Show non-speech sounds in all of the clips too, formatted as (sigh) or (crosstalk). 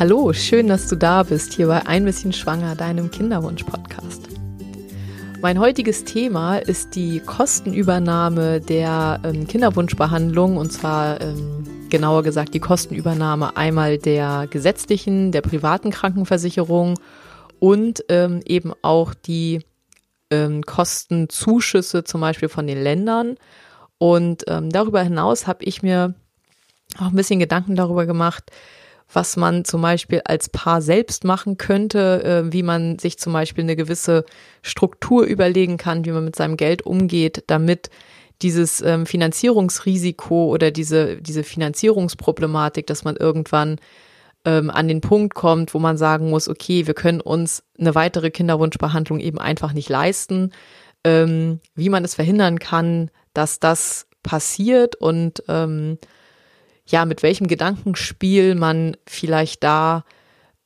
Hallo, schön, dass du da bist, hier bei Ein bisschen Schwanger, deinem Kinderwunsch-Podcast. Mein heutiges Thema ist die Kostenübernahme der ähm, Kinderwunschbehandlung und zwar ähm, genauer gesagt die Kostenübernahme einmal der gesetzlichen, der privaten Krankenversicherung und ähm, eben auch die ähm, Kostenzuschüsse zum Beispiel von den Ländern. Und ähm, darüber hinaus habe ich mir auch ein bisschen Gedanken darüber gemacht, was man zum Beispiel als Paar selbst machen könnte, äh, wie man sich zum Beispiel eine gewisse Struktur überlegen kann, wie man mit seinem Geld umgeht, damit dieses ähm, Finanzierungsrisiko oder diese, diese Finanzierungsproblematik, dass man irgendwann ähm, an den Punkt kommt, wo man sagen muss, okay, wir können uns eine weitere Kinderwunschbehandlung eben einfach nicht leisten, ähm, wie man es verhindern kann, dass das passiert und ja, mit welchem Gedankenspiel man vielleicht da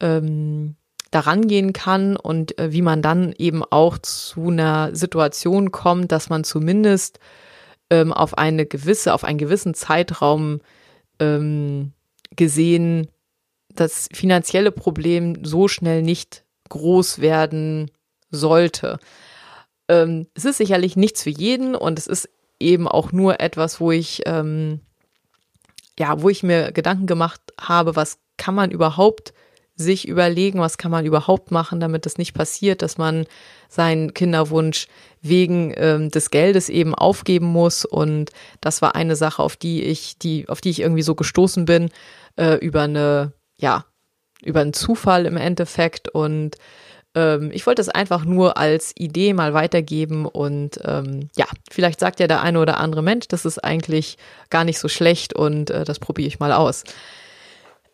ähm, daran gehen kann und äh, wie man dann eben auch zu einer Situation kommt, dass man zumindest ähm, auf eine gewisse, auf einen gewissen Zeitraum ähm, gesehen das finanzielle Problem so schnell nicht groß werden sollte. Ähm, es ist sicherlich nichts für jeden und es ist eben auch nur etwas, wo ich ähm, ja, wo ich mir Gedanken gemacht habe, was kann man überhaupt sich überlegen, was kann man überhaupt machen, damit das nicht passiert, dass man seinen Kinderwunsch wegen ähm, des Geldes eben aufgeben muss. Und das war eine Sache, auf die ich, die, auf die ich irgendwie so gestoßen bin, äh, über eine, ja, über einen Zufall im Endeffekt. Und ähm, ich wollte es einfach nur als Idee mal weitergeben und ähm, ja, vielleicht sagt ja der eine oder andere Mensch, das ist eigentlich gar nicht so schlecht und äh, das probiere ich mal aus.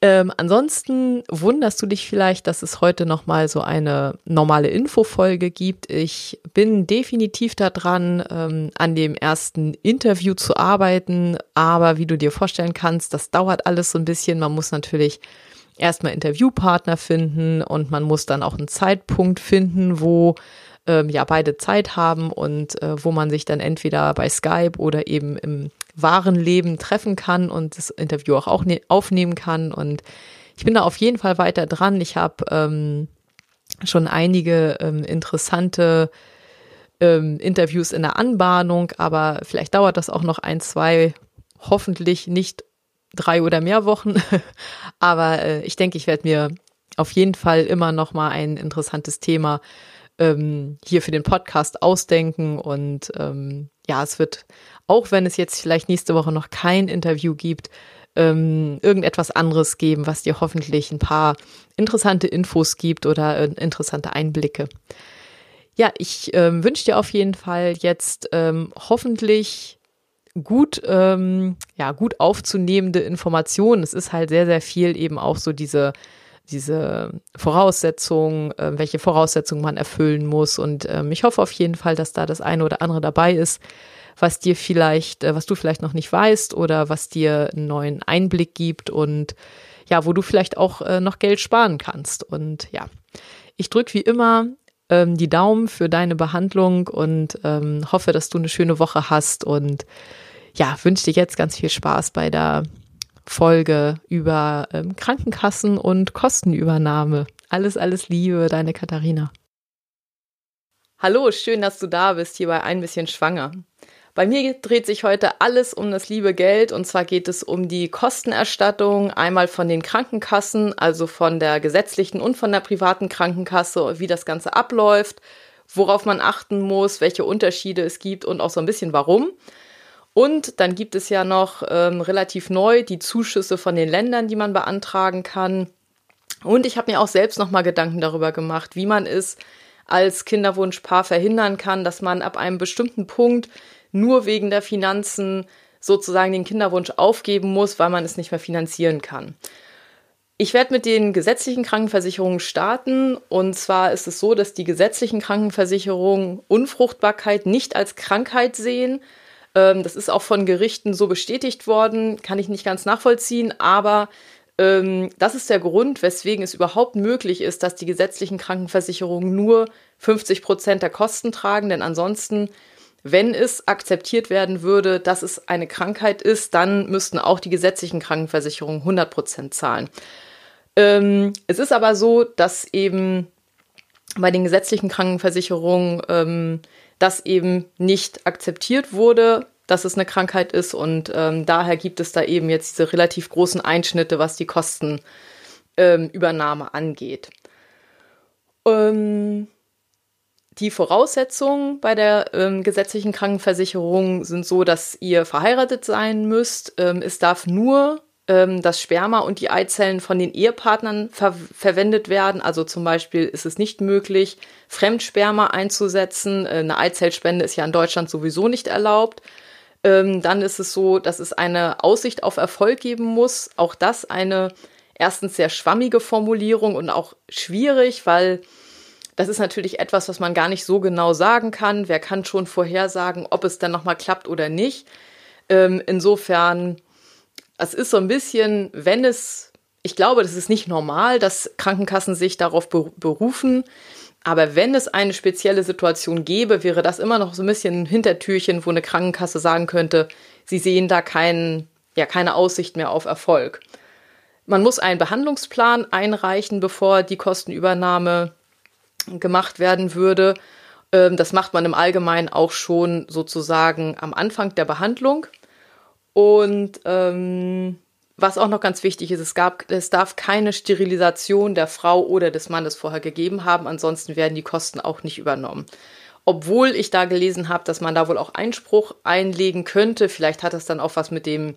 Ähm, ansonsten wunderst du dich vielleicht, dass es heute nochmal so eine normale Infofolge gibt. Ich bin definitiv daran, ähm, an dem ersten Interview zu arbeiten, aber wie du dir vorstellen kannst, das dauert alles so ein bisschen. Man muss natürlich erstmal Interviewpartner finden und man muss dann auch einen Zeitpunkt finden, wo ähm, ja beide Zeit haben und äh, wo man sich dann entweder bei Skype oder eben im wahren Leben treffen kann und das Interview auch, auch ne aufnehmen kann. Und ich bin da auf jeden Fall weiter dran. Ich habe ähm, schon einige ähm, interessante ähm, Interviews in der Anbahnung, aber vielleicht dauert das auch noch ein, zwei, hoffentlich nicht drei oder mehr Wochen. (laughs) Aber äh, ich denke, ich werde mir auf jeden Fall immer noch mal ein interessantes Thema ähm, hier für den Podcast ausdenken. Und ähm, ja, es wird, auch wenn es jetzt vielleicht nächste Woche noch kein Interview gibt, ähm, irgendetwas anderes geben, was dir hoffentlich ein paar interessante Infos gibt oder äh, interessante Einblicke. Ja, ich ähm, wünsche dir auf jeden Fall jetzt ähm, hoffentlich gut, ähm, ja, gut aufzunehmende Informationen. Es ist halt sehr, sehr viel eben auch so diese, diese Voraussetzungen, äh, welche Voraussetzungen man erfüllen muss. Und ähm, ich hoffe auf jeden Fall, dass da das eine oder andere dabei ist, was dir vielleicht, äh, was du vielleicht noch nicht weißt oder was dir einen neuen Einblick gibt und ja, wo du vielleicht auch äh, noch Geld sparen kannst. Und ja, ich drücke wie immer ähm, die Daumen für deine Behandlung und ähm, hoffe, dass du eine schöne Woche hast und ja, wünsche dir jetzt ganz viel Spaß bei der Folge über ähm, Krankenkassen und Kostenübernahme. Alles, alles Liebe, deine Katharina. Hallo, schön, dass du da bist, hier bei Ein bisschen Schwanger. Bei mir dreht sich heute alles um das liebe Geld und zwar geht es um die Kostenerstattung einmal von den Krankenkassen, also von der gesetzlichen und von der privaten Krankenkasse, wie das Ganze abläuft, worauf man achten muss, welche Unterschiede es gibt und auch so ein bisschen warum. Und dann gibt es ja noch ähm, relativ neu die Zuschüsse von den Ländern, die man beantragen kann. Und ich habe mir auch selbst noch mal Gedanken darüber gemacht, wie man es als Kinderwunschpaar verhindern kann, dass man ab einem bestimmten Punkt nur wegen der Finanzen sozusagen den Kinderwunsch aufgeben muss, weil man es nicht mehr finanzieren kann. Ich werde mit den gesetzlichen Krankenversicherungen starten. Und zwar ist es so, dass die gesetzlichen Krankenversicherungen Unfruchtbarkeit nicht als Krankheit sehen. Ähm, das ist auch von Gerichten so bestätigt worden, kann ich nicht ganz nachvollziehen, aber ähm, das ist der Grund, weswegen es überhaupt möglich ist, dass die gesetzlichen Krankenversicherungen nur 50 Prozent der Kosten tragen, denn ansonsten wenn es akzeptiert werden würde, dass es eine Krankheit ist, dann müssten auch die gesetzlichen Krankenversicherungen 100 Prozent zahlen. Ähm, es ist aber so, dass eben bei den gesetzlichen Krankenversicherungen ähm, das eben nicht akzeptiert wurde, dass es eine Krankheit ist und ähm, daher gibt es da eben jetzt diese relativ großen Einschnitte, was die Kostenübernahme ähm, angeht. Ähm, die Voraussetzungen bei der ähm, gesetzlichen Krankenversicherung sind so, dass ihr verheiratet sein müsst. Ähm, es darf nur ähm, das Sperma und die Eizellen von den Ehepartnern ver verwendet werden. Also zum Beispiel ist es nicht möglich, Fremdsperma einzusetzen. Äh, eine Eizellspende ist ja in Deutschland sowieso nicht erlaubt. Ähm, dann ist es so, dass es eine Aussicht auf Erfolg geben muss. Auch das eine erstens sehr schwammige Formulierung und auch schwierig, weil das ist natürlich etwas, was man gar nicht so genau sagen kann. Wer kann schon vorhersagen, ob es dann nochmal klappt oder nicht? Ähm, insofern, es ist so ein bisschen, wenn es, ich glaube, das ist nicht normal, dass Krankenkassen sich darauf berufen. Aber wenn es eine spezielle Situation gäbe, wäre das immer noch so ein bisschen ein Hintertürchen, wo eine Krankenkasse sagen könnte, sie sehen da keinen, ja, keine Aussicht mehr auf Erfolg. Man muss einen Behandlungsplan einreichen, bevor die Kostenübernahme gemacht werden würde. Ähm, das macht man im Allgemeinen auch schon sozusagen am Anfang der Behandlung. Und ähm, was auch noch ganz wichtig ist, es, gab, es darf keine Sterilisation der Frau oder des Mannes vorher gegeben haben, ansonsten werden die Kosten auch nicht übernommen. Obwohl ich da gelesen habe, dass man da wohl auch Einspruch einlegen könnte. Vielleicht hat das dann auch was mit dem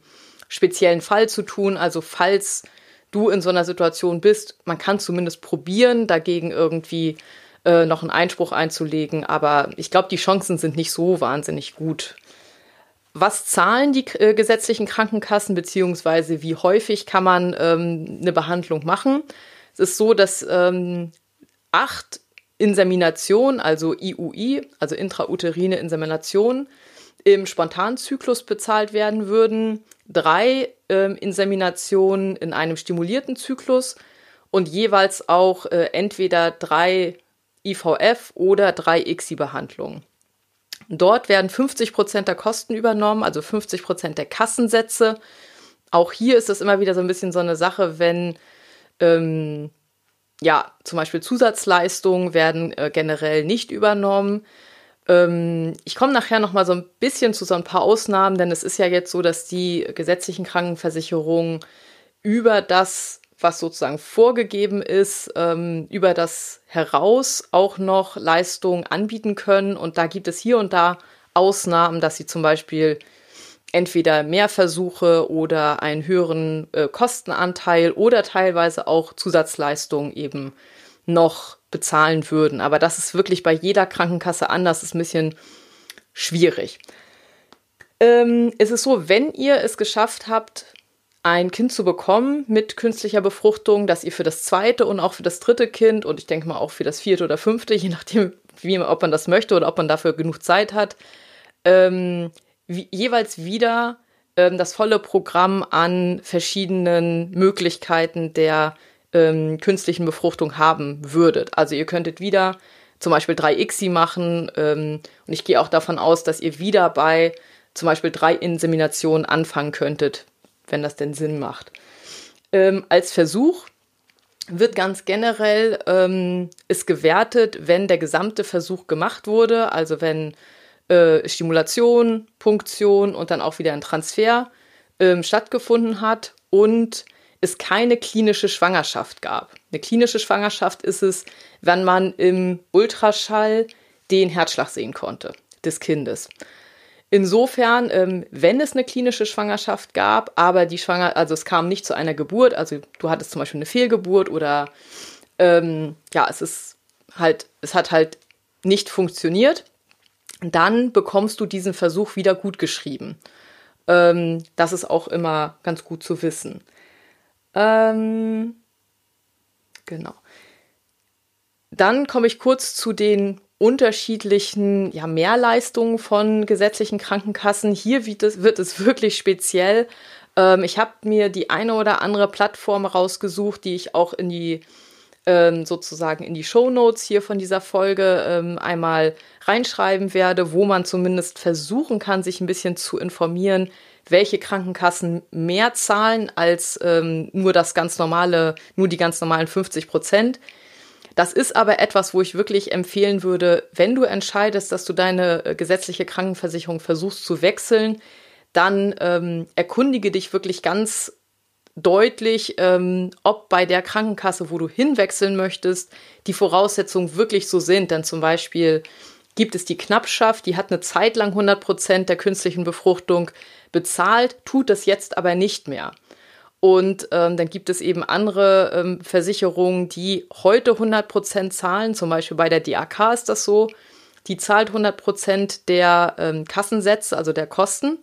speziellen Fall zu tun. Also falls du in so einer Situation bist, man kann zumindest probieren, dagegen irgendwie äh, noch einen Einspruch einzulegen. Aber ich glaube, die Chancen sind nicht so wahnsinnig gut. Was zahlen die äh, gesetzlichen Krankenkassen, beziehungsweise wie häufig kann man ähm, eine Behandlung machen? Es ist so, dass ähm, acht Inseminationen, also IUI, also intrauterine Insemination, im Spontanzyklus bezahlt werden würden, drei ähm, Inseminationen in einem stimulierten Zyklus und jeweils auch äh, entweder drei IVF oder drei ICSI-Behandlungen. Dort werden 50 Prozent der Kosten übernommen, also 50 Prozent der Kassensätze. Auch hier ist es immer wieder so ein bisschen so eine Sache, wenn ähm, ja zum Beispiel Zusatzleistungen werden äh, generell nicht übernommen. Ähm, ich komme nachher noch mal so ein bisschen zu so ein paar Ausnahmen, denn es ist ja jetzt so, dass die gesetzlichen Krankenversicherungen über das was sozusagen vorgegeben ist, ähm, über das heraus auch noch Leistungen anbieten können. Und da gibt es hier und da Ausnahmen, dass sie zum Beispiel entweder mehr Versuche oder einen höheren äh, Kostenanteil oder teilweise auch Zusatzleistungen eben noch bezahlen würden. Aber das ist wirklich bei jeder Krankenkasse anders, das ist ein bisschen schwierig. Ähm, es ist so, wenn ihr es geschafft habt, ein Kind zu bekommen mit künstlicher Befruchtung, dass ihr für das zweite und auch für das dritte Kind und ich denke mal auch für das vierte oder fünfte, (laughs) je nachdem, wie, ob man das möchte oder ob man dafür genug Zeit hat, ähm, wie, jeweils wieder ähm, das volle Programm an verschiedenen Möglichkeiten der ähm, künstlichen Befruchtung haben würdet. Also ihr könntet wieder zum Beispiel 3XI machen ähm, und ich gehe auch davon aus, dass ihr wieder bei zum Beispiel drei Inseminationen anfangen könntet, wenn das denn Sinn macht. Ähm, als Versuch wird ganz generell ähm, ist gewertet, wenn der gesamte Versuch gemacht wurde, also wenn äh, Stimulation, Punktion und dann auch wieder ein Transfer ähm, stattgefunden hat und es keine klinische Schwangerschaft gab. Eine klinische Schwangerschaft ist es, wenn man im Ultraschall den Herzschlag sehen konnte des Kindes. Insofern, ähm, wenn es eine klinische Schwangerschaft gab, aber die Schwanger, also es kam nicht zu einer Geburt, also du hattest zum Beispiel eine Fehlgeburt oder ähm, ja, es ist halt, es hat halt nicht funktioniert, dann bekommst du diesen Versuch wieder gut geschrieben. Ähm, das ist auch immer ganz gut zu wissen. Ähm, genau. Dann komme ich kurz zu den unterschiedlichen ja, Mehrleistungen von gesetzlichen Krankenkassen. Hier wird es, wird es wirklich speziell. Ähm, ich habe mir die eine oder andere Plattform rausgesucht, die ich auch in die ähm, sozusagen in die Show Notes hier von dieser Folge ähm, einmal reinschreiben werde, wo man zumindest versuchen kann, sich ein bisschen zu informieren, welche Krankenkassen mehr zahlen als ähm, nur das ganz normale, nur die ganz normalen 50 Prozent. Das ist aber etwas, wo ich wirklich empfehlen würde, wenn du entscheidest, dass du deine äh, gesetzliche Krankenversicherung versuchst zu wechseln, dann ähm, erkundige dich wirklich ganz deutlich, ähm, ob bei der Krankenkasse, wo du hinwechseln möchtest, die Voraussetzungen wirklich so sind. Denn zum Beispiel gibt es die Knappschaft, die hat eine Zeit lang 100 Prozent der künstlichen Befruchtung bezahlt, tut das jetzt aber nicht mehr. Und ähm, dann gibt es eben andere ähm, Versicherungen, die heute 100 Prozent zahlen. Zum Beispiel bei der DAK ist das so. Die zahlt 100 Prozent der ähm, Kassensätze, also der Kosten.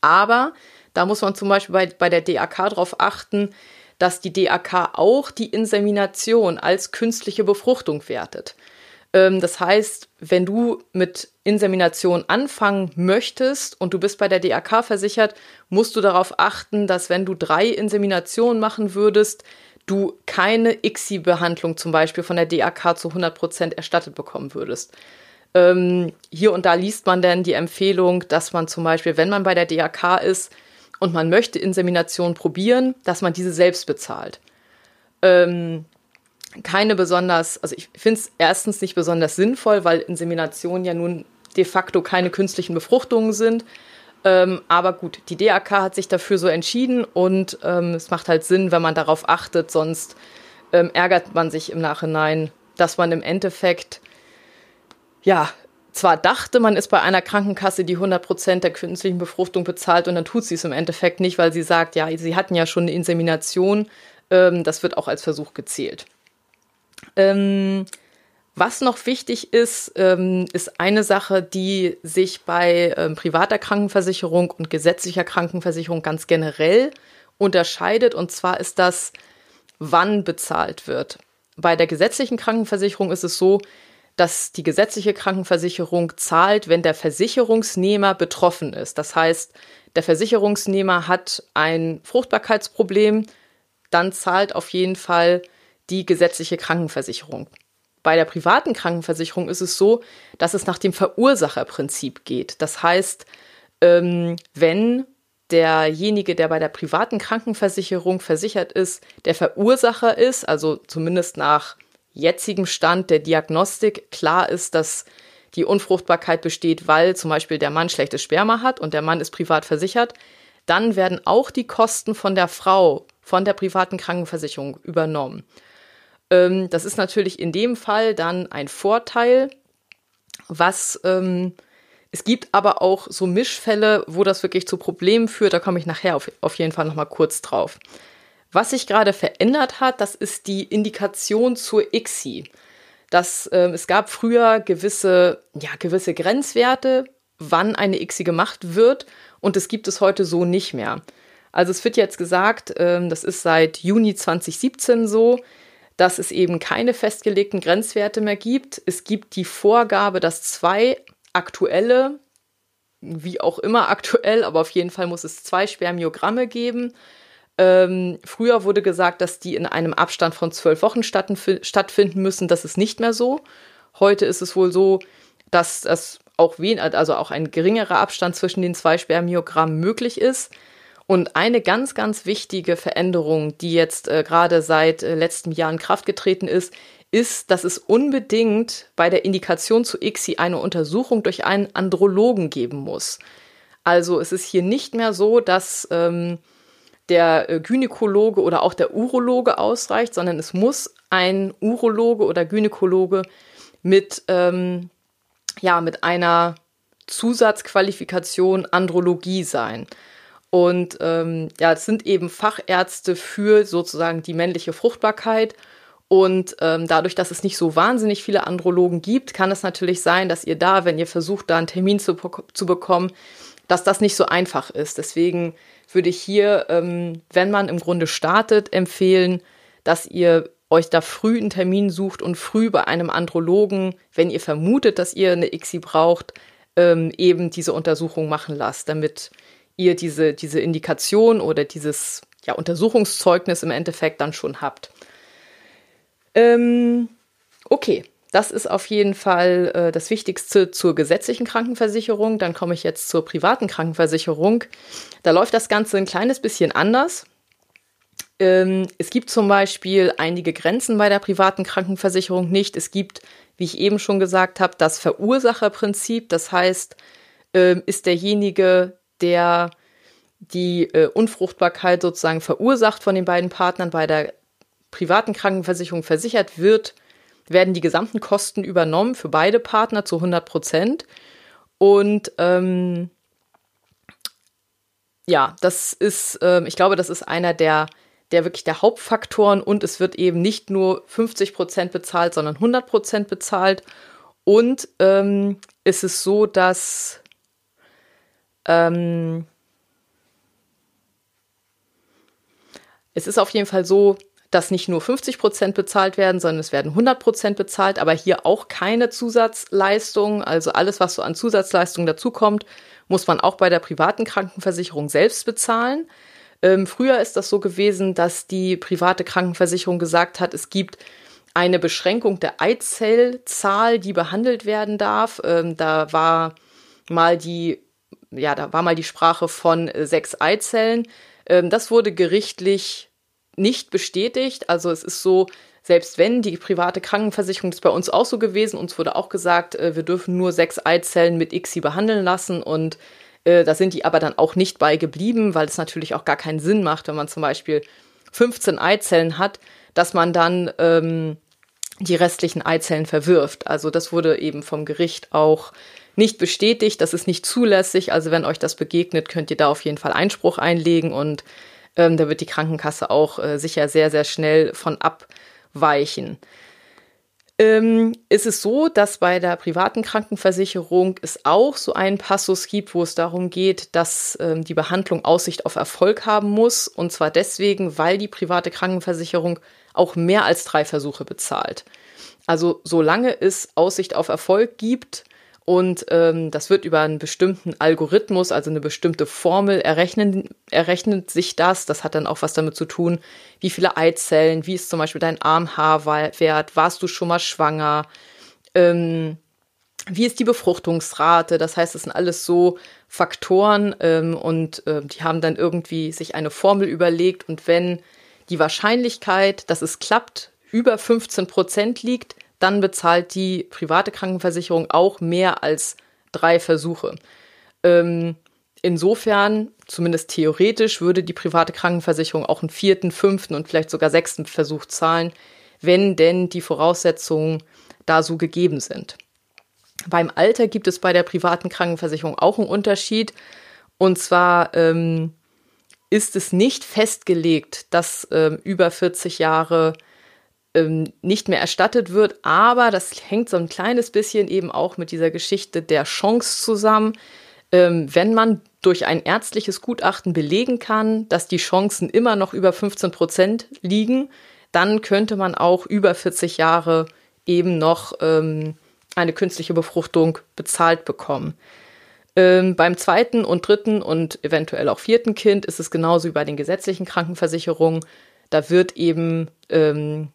Aber da muss man zum Beispiel bei, bei der DAK darauf achten, dass die DAK auch die Insemination als künstliche Befruchtung wertet. Ähm, das heißt, wenn du mit Insemination anfangen möchtest und du bist bei der DAK versichert, musst du darauf achten, dass wenn du drei Inseminationen machen würdest, du keine ICSI-Behandlung zum Beispiel von der DAK zu 100 Prozent erstattet bekommen würdest. Ähm, hier und da liest man dann die Empfehlung, dass man zum Beispiel, wenn man bei der DAK ist und man möchte Insemination probieren, dass man diese selbst bezahlt. Ähm, keine besonders, also ich finde es erstens nicht besonders sinnvoll, weil Inseminationen ja nun de facto keine künstlichen Befruchtungen sind. Ähm, aber gut, die DAK hat sich dafür so entschieden und ähm, es macht halt Sinn, wenn man darauf achtet, sonst ähm, ärgert man sich im Nachhinein, dass man im Endeffekt, ja, zwar dachte, man ist bei einer Krankenkasse, die 100% der künstlichen Befruchtung bezahlt und dann tut sie es im Endeffekt nicht, weil sie sagt, ja, sie hatten ja schon eine Insemination, ähm, das wird auch als Versuch gezählt. Ähm, was noch wichtig ist, ähm, ist eine Sache, die sich bei ähm, privater Krankenversicherung und gesetzlicher Krankenversicherung ganz generell unterscheidet. Und zwar ist das, wann bezahlt wird. Bei der gesetzlichen Krankenversicherung ist es so, dass die gesetzliche Krankenversicherung zahlt, wenn der Versicherungsnehmer betroffen ist. Das heißt, der Versicherungsnehmer hat ein Fruchtbarkeitsproblem, dann zahlt auf jeden Fall die gesetzliche Krankenversicherung. Bei der privaten Krankenversicherung ist es so, dass es nach dem Verursacherprinzip geht. Das heißt, ähm, wenn derjenige, der bei der privaten Krankenversicherung versichert ist, der Verursacher ist, also zumindest nach jetzigem Stand der Diagnostik klar ist, dass die Unfruchtbarkeit besteht, weil zum Beispiel der Mann schlechtes Sperma hat und der Mann ist privat versichert, dann werden auch die Kosten von der Frau von der privaten Krankenversicherung übernommen. Ähm, das ist natürlich in dem Fall dann ein Vorteil, was ähm, es gibt aber auch so Mischfälle, wo das wirklich zu Problemen führt. Da komme ich nachher auf, auf jeden Fall nochmal kurz drauf. Was sich gerade verändert hat, das ist die Indikation zur ICSI. Das, äh, es gab früher gewisse, ja, gewisse Grenzwerte, wann eine ICSI gemacht wird, und das gibt es heute so nicht mehr. Also es wird jetzt gesagt, äh, das ist seit Juni 2017 so, dass es eben keine festgelegten Grenzwerte mehr gibt. Es gibt die Vorgabe, dass zwei aktuelle, wie auch immer aktuell, aber auf jeden Fall muss es zwei Spermiogramme geben. Ähm, früher wurde gesagt, dass die in einem Abstand von zwölf Wochen stattfinden müssen. Das ist nicht mehr so. Heute ist es wohl so, dass das auch wen, also auch ein geringerer Abstand zwischen den zwei Spermiogrammen möglich ist. Und eine ganz, ganz wichtige Veränderung, die jetzt äh, gerade seit äh, letztem Jahr in Kraft getreten ist, ist, dass es unbedingt bei der Indikation zu ICSI eine Untersuchung durch einen Andrologen geben muss. Also es ist hier nicht mehr so, dass ähm, der äh, Gynäkologe oder auch der Urologe ausreicht, sondern es muss ein Urologe oder Gynäkologe mit, ähm, ja, mit einer Zusatzqualifikation Andrologie sein. Und ähm, ja, es sind eben Fachärzte für sozusagen die männliche Fruchtbarkeit. Und ähm, dadurch, dass es nicht so wahnsinnig viele Andrologen gibt, kann es natürlich sein, dass ihr da, wenn ihr versucht, da einen Termin zu, zu bekommen, dass das nicht so einfach ist. Deswegen würde ich hier, ähm, wenn man im Grunde startet, empfehlen, dass ihr euch da früh einen Termin sucht und früh bei einem Andrologen, wenn ihr vermutet, dass ihr eine ICSI braucht, ähm, eben diese Untersuchung machen lasst, damit ihr diese, diese Indikation oder dieses ja, Untersuchungszeugnis im Endeffekt dann schon habt. Ähm, okay, das ist auf jeden Fall äh, das Wichtigste zur gesetzlichen Krankenversicherung. Dann komme ich jetzt zur privaten Krankenversicherung. Da läuft das Ganze ein kleines bisschen anders. Ähm, es gibt zum Beispiel einige Grenzen bei der privaten Krankenversicherung nicht. Es gibt, wie ich eben schon gesagt habe, das Verursacherprinzip. Das heißt, äh, ist derjenige, der die äh, Unfruchtbarkeit sozusagen verursacht von den beiden Partnern bei der privaten Krankenversicherung versichert wird, werden die gesamten Kosten übernommen für beide Partner zu 100 Prozent. Und ähm, ja, das ist, ähm, ich glaube, das ist einer der, der wirklich der Hauptfaktoren und es wird eben nicht nur 50 Prozent bezahlt, sondern 100 Prozent bezahlt. Und ähm, es ist so, dass ähm, es ist auf jeden Fall so, dass nicht nur 50 Prozent bezahlt werden, sondern es werden 100 Prozent bezahlt, aber hier auch keine Zusatzleistungen. Also alles, was so an Zusatzleistungen dazukommt, muss man auch bei der privaten Krankenversicherung selbst bezahlen. Ähm, früher ist das so gewesen, dass die private Krankenversicherung gesagt hat, es gibt eine Beschränkung der Eizellzahl, die behandelt werden darf. Ähm, da war mal die, ja, da war mal die Sprache von äh, sechs Eizellen. Ähm, das wurde gerichtlich nicht bestätigt. Also es ist so, selbst wenn die private Krankenversicherung ist bei uns auch so gewesen, uns wurde auch gesagt, äh, wir dürfen nur sechs Eizellen mit ICSI behandeln lassen und äh, da sind die aber dann auch nicht bei geblieben, weil es natürlich auch gar keinen Sinn macht, wenn man zum Beispiel 15 Eizellen hat, dass man dann ähm, die restlichen Eizellen verwirft. Also das wurde eben vom Gericht auch nicht bestätigt, das ist nicht zulässig. Also wenn euch das begegnet, könnt ihr da auf jeden Fall Einspruch einlegen und ähm, da wird die Krankenkasse auch äh, sicher sehr, sehr schnell von abweichen. Ähm, ist es so, dass bei der privaten Krankenversicherung es auch so einen Passus gibt, wo es darum geht, dass ähm, die Behandlung Aussicht auf Erfolg haben muss. Und zwar deswegen, weil die private Krankenversicherung auch mehr als drei Versuche bezahlt. Also solange es Aussicht auf Erfolg gibt, und ähm, das wird über einen bestimmten Algorithmus, also eine bestimmte Formel errechnen, errechnet sich das. Das hat dann auch was damit zu tun, wie viele Eizellen, wie ist zum Beispiel dein AMH-Wert, warst du schon mal schwanger, ähm, wie ist die Befruchtungsrate. Das heißt, es sind alles so Faktoren ähm, und äh, die haben dann irgendwie sich eine Formel überlegt und wenn die Wahrscheinlichkeit, dass es klappt, über 15 Prozent liegt, dann bezahlt die private Krankenversicherung auch mehr als drei Versuche. Ähm, insofern, zumindest theoretisch, würde die private Krankenversicherung auch einen vierten, fünften und vielleicht sogar sechsten Versuch zahlen, wenn denn die Voraussetzungen da so gegeben sind. Beim Alter gibt es bei der privaten Krankenversicherung auch einen Unterschied. Und zwar ähm, ist es nicht festgelegt, dass ähm, über 40 Jahre ähm, nicht mehr erstattet wird. Aber das hängt so ein kleines bisschen eben auch mit dieser Geschichte der Chance zusammen. Ähm, wenn man durch ein ärztliches Gutachten belegen kann, dass die Chancen immer noch über 15 Prozent liegen, dann könnte man auch über 40 Jahre eben noch ähm, eine künstliche Befruchtung bezahlt bekommen. Ähm, beim zweiten und dritten und eventuell auch vierten Kind ist es genauso wie bei den gesetzlichen Krankenversicherungen. Da wird eben ähm,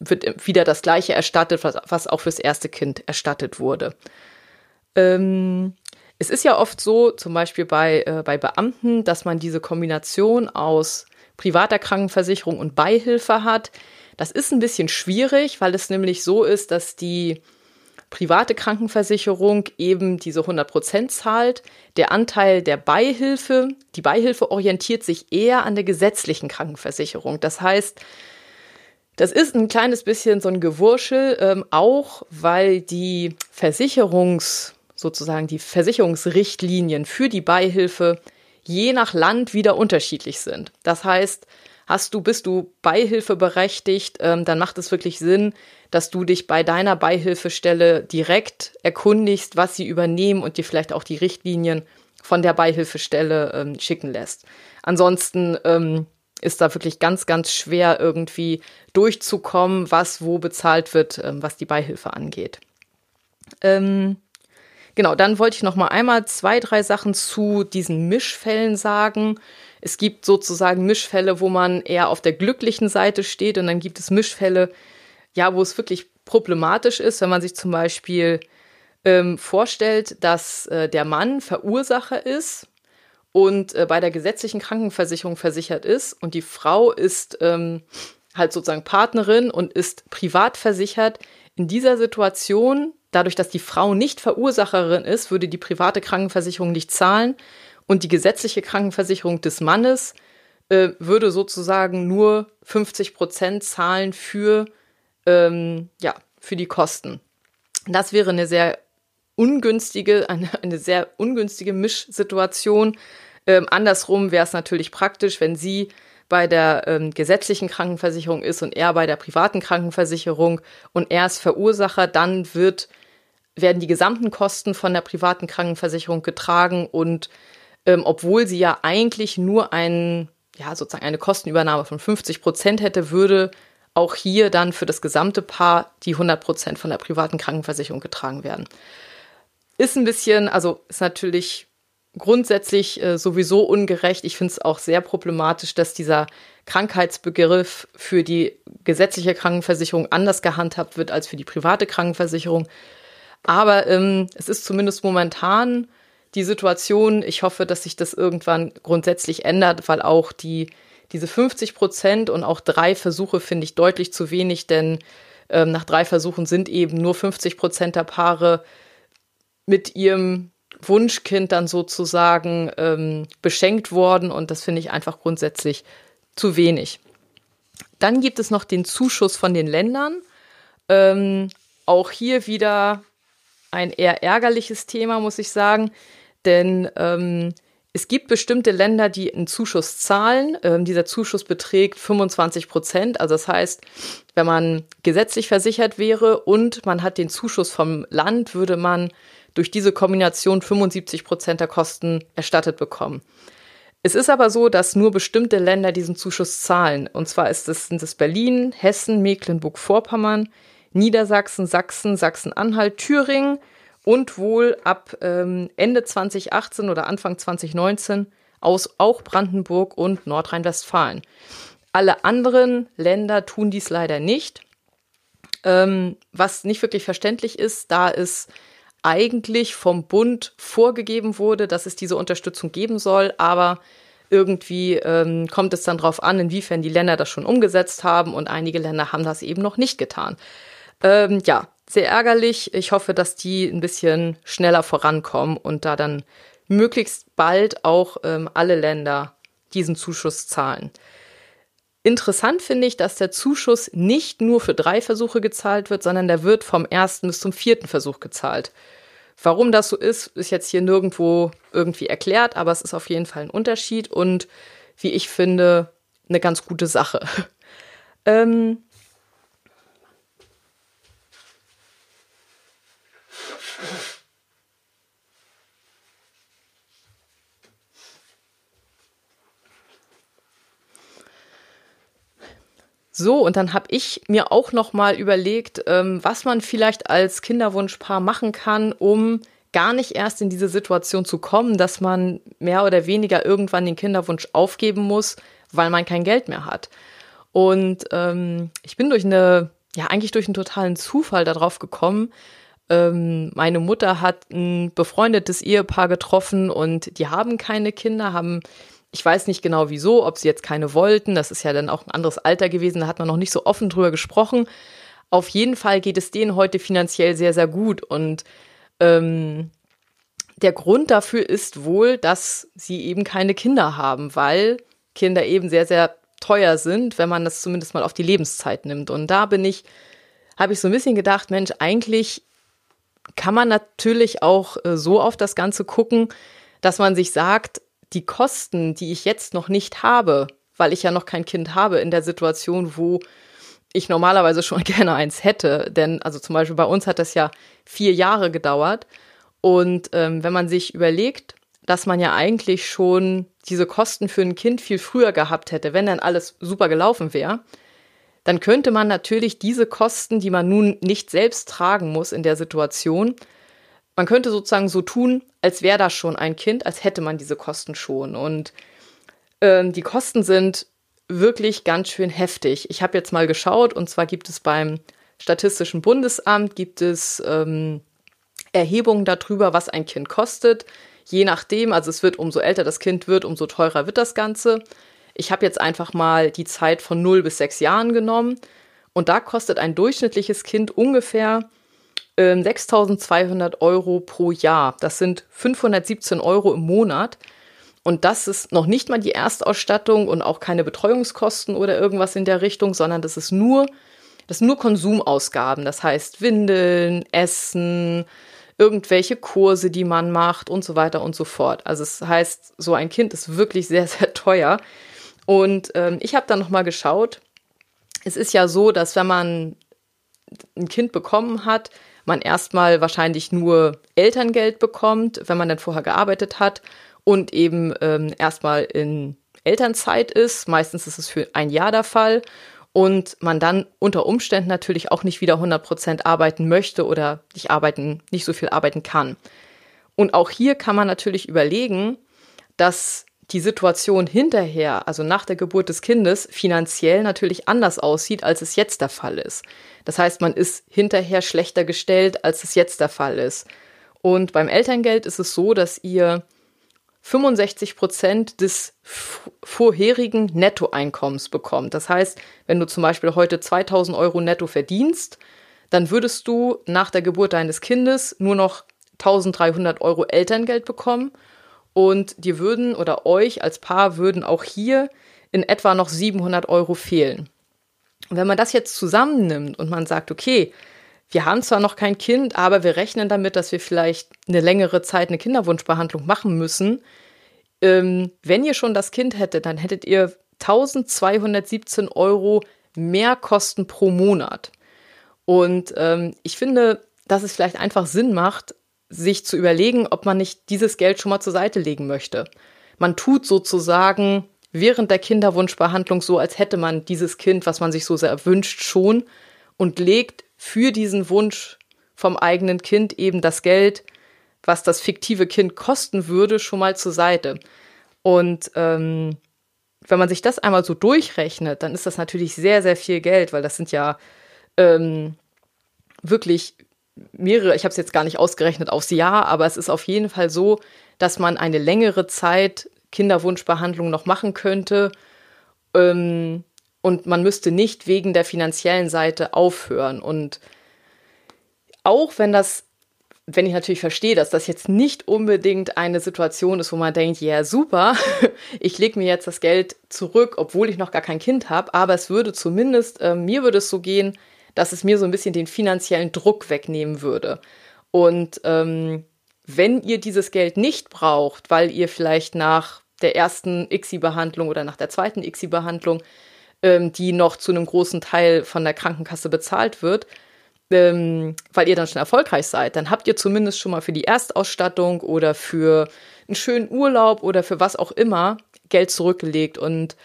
wird wieder das gleiche erstattet, was, was auch fürs erste Kind erstattet wurde. Ähm, es ist ja oft so, zum Beispiel bei, äh, bei Beamten, dass man diese Kombination aus privater Krankenversicherung und Beihilfe hat. Das ist ein bisschen schwierig, weil es nämlich so ist, dass die private Krankenversicherung eben diese 100 Prozent zahlt. Der Anteil der Beihilfe, die Beihilfe orientiert sich eher an der gesetzlichen Krankenversicherung. Das heißt, das ist ein kleines bisschen so ein Gewurschel, ähm, auch weil die Versicherungs, sozusagen die Versicherungsrichtlinien für die Beihilfe je nach Land wieder unterschiedlich sind. Das heißt, hast du, bist du beihilfeberechtigt, ähm, dann macht es wirklich Sinn, dass du dich bei deiner Beihilfestelle direkt erkundigst, was sie übernehmen und dir vielleicht auch die Richtlinien von der Beihilfestelle ähm, schicken lässt. Ansonsten ähm, ist da wirklich ganz, ganz schwer irgendwie durchzukommen, was wo bezahlt wird, ähm, was die Beihilfe angeht. Ähm, genau, dann wollte ich noch mal einmal zwei, drei Sachen zu diesen Mischfällen sagen. Es gibt sozusagen Mischfälle, wo man eher auf der glücklichen Seite steht und dann gibt es Mischfälle, ja, wo es wirklich problematisch ist, wenn man sich zum Beispiel ähm, vorstellt, dass äh, der Mann Verursacher ist und äh, bei der gesetzlichen Krankenversicherung versichert ist und die Frau ist ähm, halt sozusagen Partnerin und ist privat versichert. In dieser Situation, dadurch, dass die Frau nicht Verursacherin ist, würde die private Krankenversicherung nicht zahlen und die gesetzliche Krankenversicherung des Mannes äh, würde sozusagen nur 50 Prozent zahlen für, ähm, ja, für die Kosten. Das wäre eine sehr ungünstige, (laughs) eine, eine sehr ungünstige Mischsituation. Ähm, andersrum wäre es natürlich praktisch, wenn sie bei der ähm, gesetzlichen Krankenversicherung ist und er bei der privaten Krankenversicherung und er ist Verursacher, dann wird, werden die gesamten Kosten von der privaten Krankenversicherung getragen und ähm, obwohl sie ja eigentlich nur ein, ja, sozusagen eine Kostenübernahme von 50 Prozent hätte, würde auch hier dann für das gesamte Paar die 100 Prozent von der privaten Krankenversicherung getragen werden. Ist ein bisschen, also ist natürlich grundsätzlich äh, sowieso ungerecht. Ich finde es auch sehr problematisch, dass dieser Krankheitsbegriff für die gesetzliche Krankenversicherung anders gehandhabt wird als für die private Krankenversicherung. Aber ähm, es ist zumindest momentan die Situation. Ich hoffe, dass sich das irgendwann grundsätzlich ändert, weil auch die diese 50 Prozent und auch drei Versuche finde ich deutlich zu wenig, denn ähm, nach drei Versuchen sind eben nur 50 Prozent der Paare mit ihrem Wunschkind dann sozusagen ähm, beschenkt worden und das finde ich einfach grundsätzlich zu wenig. Dann gibt es noch den Zuschuss von den Ländern. Ähm, auch hier wieder ein eher ärgerliches Thema, muss ich sagen, denn ähm, es gibt bestimmte Länder, die einen Zuschuss zahlen. Ähm, dieser Zuschuss beträgt 25 Prozent. Also das heißt, wenn man gesetzlich versichert wäre und man hat den Zuschuss vom Land, würde man durch diese Kombination 75 Prozent der Kosten erstattet bekommen. Es ist aber so, dass nur bestimmte Länder diesen Zuschuss zahlen. Und zwar ist es, sind es Berlin, Hessen, Mecklenburg-Vorpommern, Niedersachsen, Sachsen, Sachsen-Anhalt, Thüringen und wohl ab ähm, Ende 2018 oder Anfang 2019 aus auch Brandenburg und Nordrhein-Westfalen. Alle anderen Länder tun dies leider nicht, ähm, was nicht wirklich verständlich ist, da es eigentlich vom Bund vorgegeben wurde, dass es diese Unterstützung geben soll, aber irgendwie ähm, kommt es dann darauf an, inwiefern die Länder das schon umgesetzt haben und einige Länder haben das eben noch nicht getan. Ähm, ja, sehr ärgerlich. Ich hoffe, dass die ein bisschen schneller vorankommen und da dann möglichst bald auch ähm, alle Länder diesen Zuschuss zahlen. Interessant finde ich, dass der Zuschuss nicht nur für drei Versuche gezahlt wird, sondern der wird vom ersten bis zum vierten Versuch gezahlt. Warum das so ist, ist jetzt hier nirgendwo irgendwie erklärt, aber es ist auf jeden Fall ein Unterschied und wie ich finde, eine ganz gute Sache. (laughs) ähm, So, und dann habe ich mir auch noch mal überlegt, ähm, was man vielleicht als Kinderwunschpaar machen kann, um gar nicht erst in diese Situation zu kommen, dass man mehr oder weniger irgendwann den Kinderwunsch aufgeben muss, weil man kein Geld mehr hat. Und ähm, ich bin durch eine, ja eigentlich durch einen totalen Zufall darauf gekommen. Ähm, meine Mutter hat ein befreundetes Ehepaar getroffen und die haben keine Kinder, haben ich weiß nicht genau wieso, ob sie jetzt keine wollten. Das ist ja dann auch ein anderes Alter gewesen. Da hat man noch nicht so offen drüber gesprochen. Auf jeden Fall geht es denen heute finanziell sehr, sehr gut. Und ähm, der Grund dafür ist wohl, dass sie eben keine Kinder haben, weil Kinder eben sehr, sehr teuer sind, wenn man das zumindest mal auf die Lebenszeit nimmt. Und da bin ich, habe ich so ein bisschen gedacht, Mensch, eigentlich kann man natürlich auch äh, so auf das Ganze gucken, dass man sich sagt, die Kosten, die ich jetzt noch nicht habe, weil ich ja noch kein Kind habe in der Situation, wo ich normalerweise schon (laughs) gerne eins hätte. Denn also zum Beispiel bei uns hat das ja vier Jahre gedauert. Und ähm, wenn man sich überlegt, dass man ja eigentlich schon diese Kosten für ein Kind viel früher gehabt hätte, wenn dann alles super gelaufen wäre, dann könnte man natürlich diese Kosten, die man nun nicht selbst tragen muss in der Situation, man könnte sozusagen so tun, als wäre das schon ein Kind, als hätte man diese Kosten schon. Und ähm, die Kosten sind wirklich ganz schön heftig. Ich habe jetzt mal geschaut und zwar gibt es beim Statistischen Bundesamt gibt es ähm, Erhebungen darüber, was ein Kind kostet. Je nachdem, also es wird, umso älter das Kind wird, umso teurer wird das Ganze. Ich habe jetzt einfach mal die Zeit von 0 bis 6 Jahren genommen und da kostet ein durchschnittliches Kind ungefähr äh, 6.200 Euro pro Jahr. Das sind 517 Euro im Monat. Und das ist noch nicht mal die Erstausstattung und auch keine Betreuungskosten oder irgendwas in der Richtung, sondern das ist nur, das sind nur Konsumausgaben. Das heißt Windeln, Essen, irgendwelche Kurse, die man macht und so weiter und so fort. Also es heißt, so ein Kind ist wirklich sehr, sehr teuer. Und ähm, ich habe dann nochmal geschaut. Es ist ja so, dass wenn man ein Kind bekommen hat, man erstmal wahrscheinlich nur Elterngeld bekommt, wenn man dann vorher gearbeitet hat und eben ähm, erstmal in Elternzeit ist. Meistens ist es für ein Jahr der Fall und man dann unter Umständen natürlich auch nicht wieder 100 Prozent arbeiten möchte oder nicht arbeiten, nicht so viel arbeiten kann. Und auch hier kann man natürlich überlegen, dass die Situation hinterher, also nach der Geburt des Kindes, finanziell natürlich anders aussieht, als es jetzt der Fall ist. Das heißt, man ist hinterher schlechter gestellt, als es jetzt der Fall ist. Und beim Elterngeld ist es so, dass ihr 65 Prozent des vorherigen Nettoeinkommens bekommt. Das heißt, wenn du zum Beispiel heute 2000 Euro netto verdienst, dann würdest du nach der Geburt deines Kindes nur noch 1300 Euro Elterngeld bekommen und dir würden oder euch als Paar würden auch hier in etwa noch 700 Euro fehlen. Und wenn man das jetzt zusammennimmt und man sagt, okay, wir haben zwar noch kein Kind, aber wir rechnen damit, dass wir vielleicht eine längere Zeit eine Kinderwunschbehandlung machen müssen. Ähm, wenn ihr schon das Kind hättet, dann hättet ihr 1217 Euro mehr Kosten pro Monat. Und ähm, ich finde, dass es vielleicht einfach Sinn macht, sich zu überlegen, ob man nicht dieses Geld schon mal zur Seite legen möchte. Man tut sozusagen während der Kinderwunschbehandlung so, als hätte man dieses Kind, was man sich so sehr wünscht, schon und legt für diesen Wunsch vom eigenen Kind eben das Geld, was das fiktive Kind kosten würde, schon mal zur Seite. Und ähm, wenn man sich das einmal so durchrechnet, dann ist das natürlich sehr, sehr viel Geld, weil das sind ja ähm, wirklich mehrere, ich habe es jetzt gar nicht ausgerechnet aufs Jahr, aber es ist auf jeden Fall so, dass man eine längere Zeit Kinderwunschbehandlung noch machen könnte. Ähm, und man müsste nicht wegen der finanziellen Seite aufhören. Und auch wenn das, wenn ich natürlich verstehe, dass das jetzt nicht unbedingt eine Situation ist, wo man denkt, ja super, (laughs) ich lege mir jetzt das Geld zurück, obwohl ich noch gar kein Kind habe, aber es würde zumindest, äh, mir würde es so gehen, dass es mir so ein bisschen den finanziellen Druck wegnehmen würde. Und ähm, wenn ihr dieses Geld nicht braucht, weil ihr vielleicht nach der ersten ICSI-Behandlung oder nach der zweiten ICSI-Behandlung ähm, die noch zu einem großen Teil von der Krankenkasse bezahlt wird, ähm, weil ihr dann schon erfolgreich seid, dann habt ihr zumindest schon mal für die Erstausstattung oder für einen schönen Urlaub oder für was auch immer Geld zurückgelegt. Und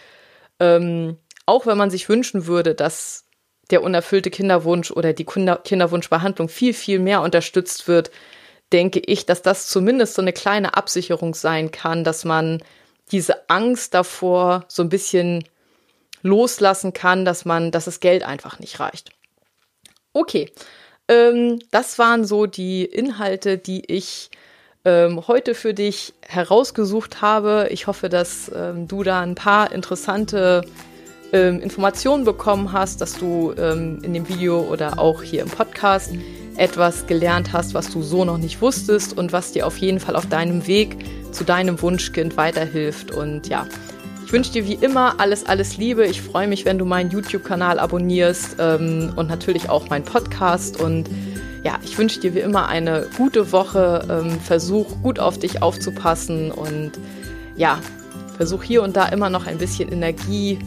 ähm, auch wenn man sich wünschen würde, dass der unerfüllte Kinderwunsch oder die Kinder Kinderwunschbehandlung viel, viel mehr unterstützt wird, denke ich, dass das zumindest so eine kleine Absicherung sein kann, dass man diese Angst davor so ein bisschen loslassen kann, dass man, dass das Geld einfach nicht reicht. Okay, ähm, das waren so die Inhalte, die ich ähm, heute für dich herausgesucht habe. Ich hoffe, dass ähm, du da ein paar interessante ähm, Informationen bekommen hast, dass du ähm, in dem Video oder auch hier im Podcast etwas gelernt hast, was du so noch nicht wusstest und was dir auf jeden Fall auf deinem Weg zu deinem Wunschkind weiterhilft. Und ja, ich wünsche dir wie immer alles, alles Liebe. Ich freue mich, wenn du meinen YouTube-Kanal abonnierst ähm, und natürlich auch meinen Podcast. Und ja, ich wünsche dir wie immer eine gute Woche. Ähm, versuch gut auf dich aufzupassen und ja, versuch hier und da immer noch ein bisschen Energie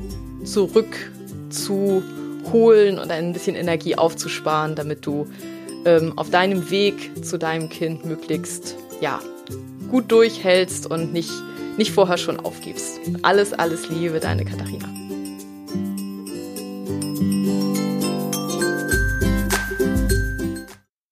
zurückzuholen und ein bisschen Energie aufzusparen, damit du ähm, auf deinem Weg zu deinem Kind möglichst ja, gut durchhältst und nicht nicht vorher schon aufgibst. Alles, alles Liebe, deine Katharina.